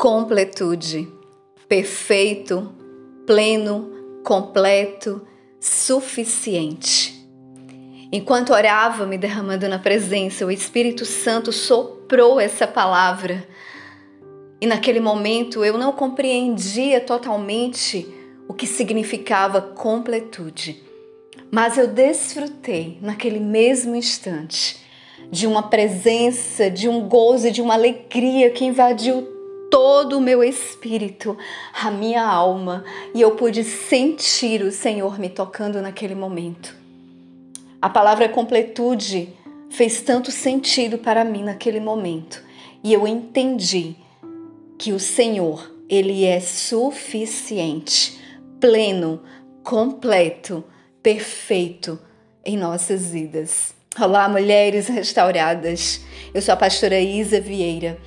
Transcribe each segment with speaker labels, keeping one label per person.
Speaker 1: completude, perfeito, pleno, completo, suficiente. Enquanto orava, me derramando na presença, o Espírito Santo soprou essa palavra. E naquele momento eu não compreendia totalmente o que significava completude, mas eu desfrutei naquele mesmo instante de uma presença, de um gozo, de uma alegria que invadiu todo o meu espírito, a minha alma, e eu pude sentir o Senhor me tocando naquele momento. A palavra completude fez tanto sentido para mim naquele momento, e eu entendi que o Senhor, ele é suficiente, pleno, completo, perfeito em nossas vidas. Olá, mulheres restauradas. Eu sou a pastora Isa Vieira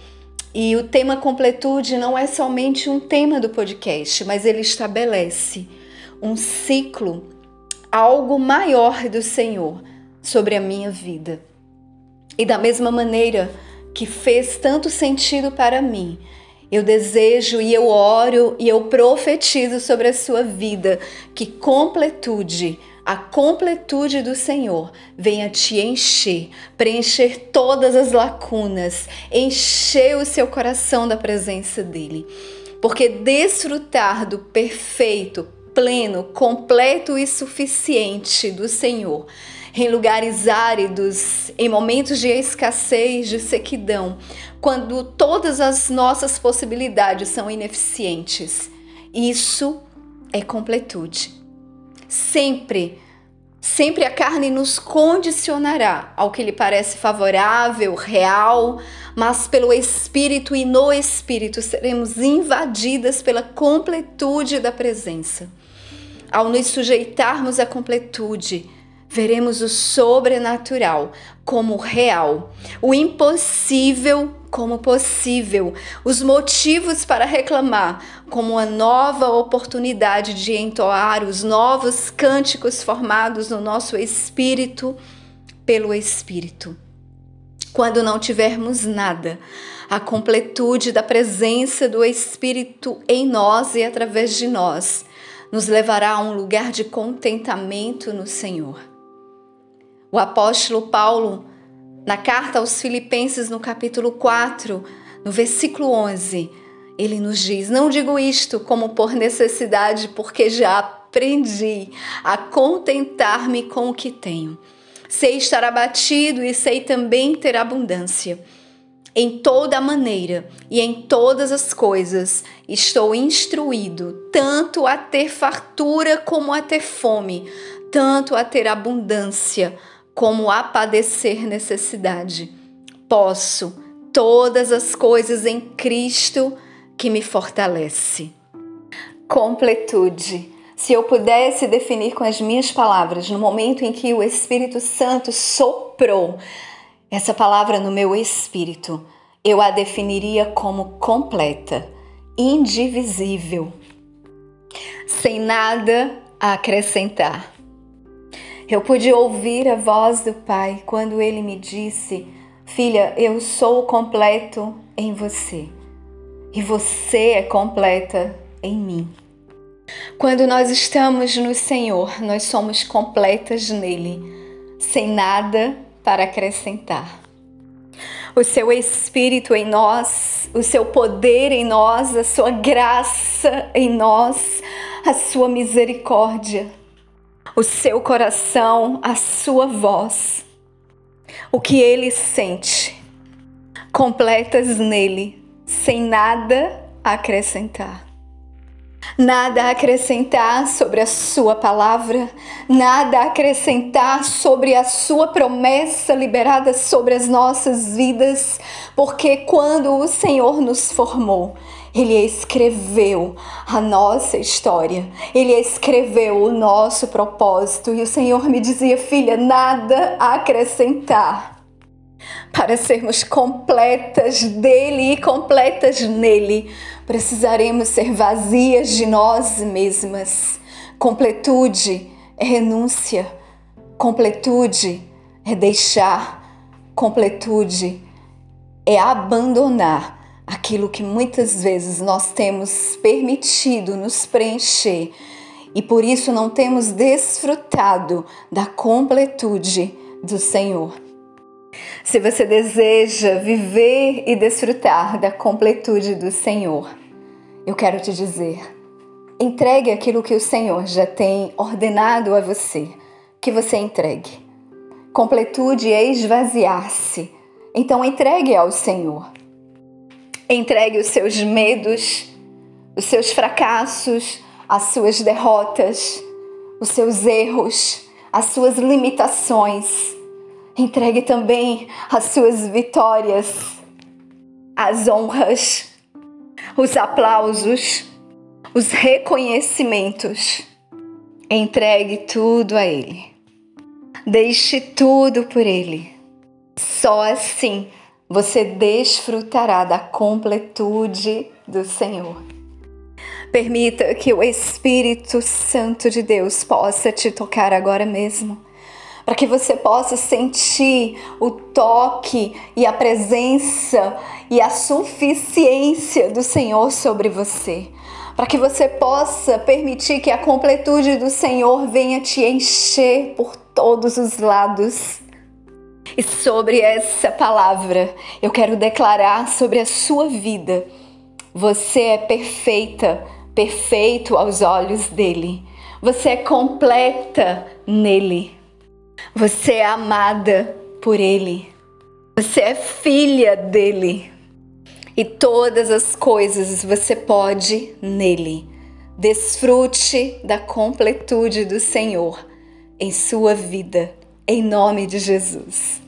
Speaker 1: e o tema completude não é somente um tema do podcast, mas ele estabelece um ciclo, algo maior do Senhor sobre a minha vida. E da mesma maneira que fez tanto sentido para mim, eu desejo e eu oro e eu profetizo sobre a sua vida que completude a completude do Senhor venha te encher, preencher todas as lacunas, encher o seu coração da presença dele. Porque desfrutar do perfeito, pleno, completo e suficiente do Senhor em lugares áridos, em momentos de escassez, de sequidão, quando todas as nossas possibilidades são ineficientes. Isso é completude. Sempre, sempre a carne nos condicionará ao que lhe parece favorável, real, mas pelo Espírito e no Espírito seremos invadidas pela completude da presença. Ao nos sujeitarmos à completude, veremos o sobrenatural como real, o impossível como possível, os motivos para reclamar como uma nova oportunidade de entoar os novos cânticos formados no nosso espírito pelo Espírito. Quando não tivermos nada, a completude da presença do Espírito em nós e através de nós nos levará a um lugar de contentamento no Senhor. O apóstolo Paulo, na carta aos Filipenses, no capítulo 4, no versículo 11, ele nos diz: Não digo isto como por necessidade, porque já aprendi a contentar-me com o que tenho. Sei estar abatido e sei também ter abundância. Em toda maneira e em todas as coisas estou instruído, tanto a ter fartura como a ter fome, tanto a ter abundância como a padecer necessidade. Posso todas as coisas em Cristo que me fortalece. Completude. Se eu pudesse definir com as minhas palavras, no momento em que o Espírito Santo soprou essa palavra no meu espírito, eu a definiria como completa, indivisível, sem nada a acrescentar. Eu pude ouvir a voz do Pai quando ele me disse: Filha, eu sou completo em você e você é completa em mim. Quando nós estamos no Senhor, nós somos completas nele, sem nada para acrescentar. O seu Espírito em nós, o seu poder em nós, a sua graça em nós, a sua misericórdia o seu coração, a sua voz, o que ele sente, completas nele, sem nada acrescentar. Nada acrescentar sobre a sua palavra, nada acrescentar sobre a sua promessa liberada sobre as nossas vidas, porque quando o Senhor nos formou, ele escreveu a nossa história, ele escreveu o nosso propósito. E o Senhor me dizia, filha, nada a acrescentar para sermos completas dele e completas nele. Precisaremos ser vazias de nós mesmas. Completude é renúncia, completude é deixar, completude é abandonar aquilo que muitas vezes nós temos permitido nos preencher e por isso não temos desfrutado da completude do Senhor. Se você deseja viver e desfrutar da completude do Senhor, eu quero te dizer: entregue aquilo que o Senhor já tem ordenado a você, que você entregue. Completude é esvaziar-se. Então entregue ao Senhor. Entregue os seus medos, os seus fracassos, as suas derrotas, os seus erros, as suas limitações. Entregue também as suas vitórias, as honras, os aplausos, os reconhecimentos. Entregue tudo a Ele. Deixe tudo por Ele. Só assim você desfrutará da completude do Senhor. Permita que o Espírito Santo de Deus possa te tocar agora mesmo, para que você possa sentir o toque e a presença e a suficiência do Senhor sobre você, para que você possa permitir que a completude do Senhor venha te encher por todos os lados. E sobre essa palavra, eu quero declarar sobre a sua vida. Você é perfeita perfeito aos olhos dele. Você é completa nele. Você é amada por ele. Você é filha dele. E todas as coisas você pode nele. Desfrute da completude do Senhor em sua vida, em nome de Jesus.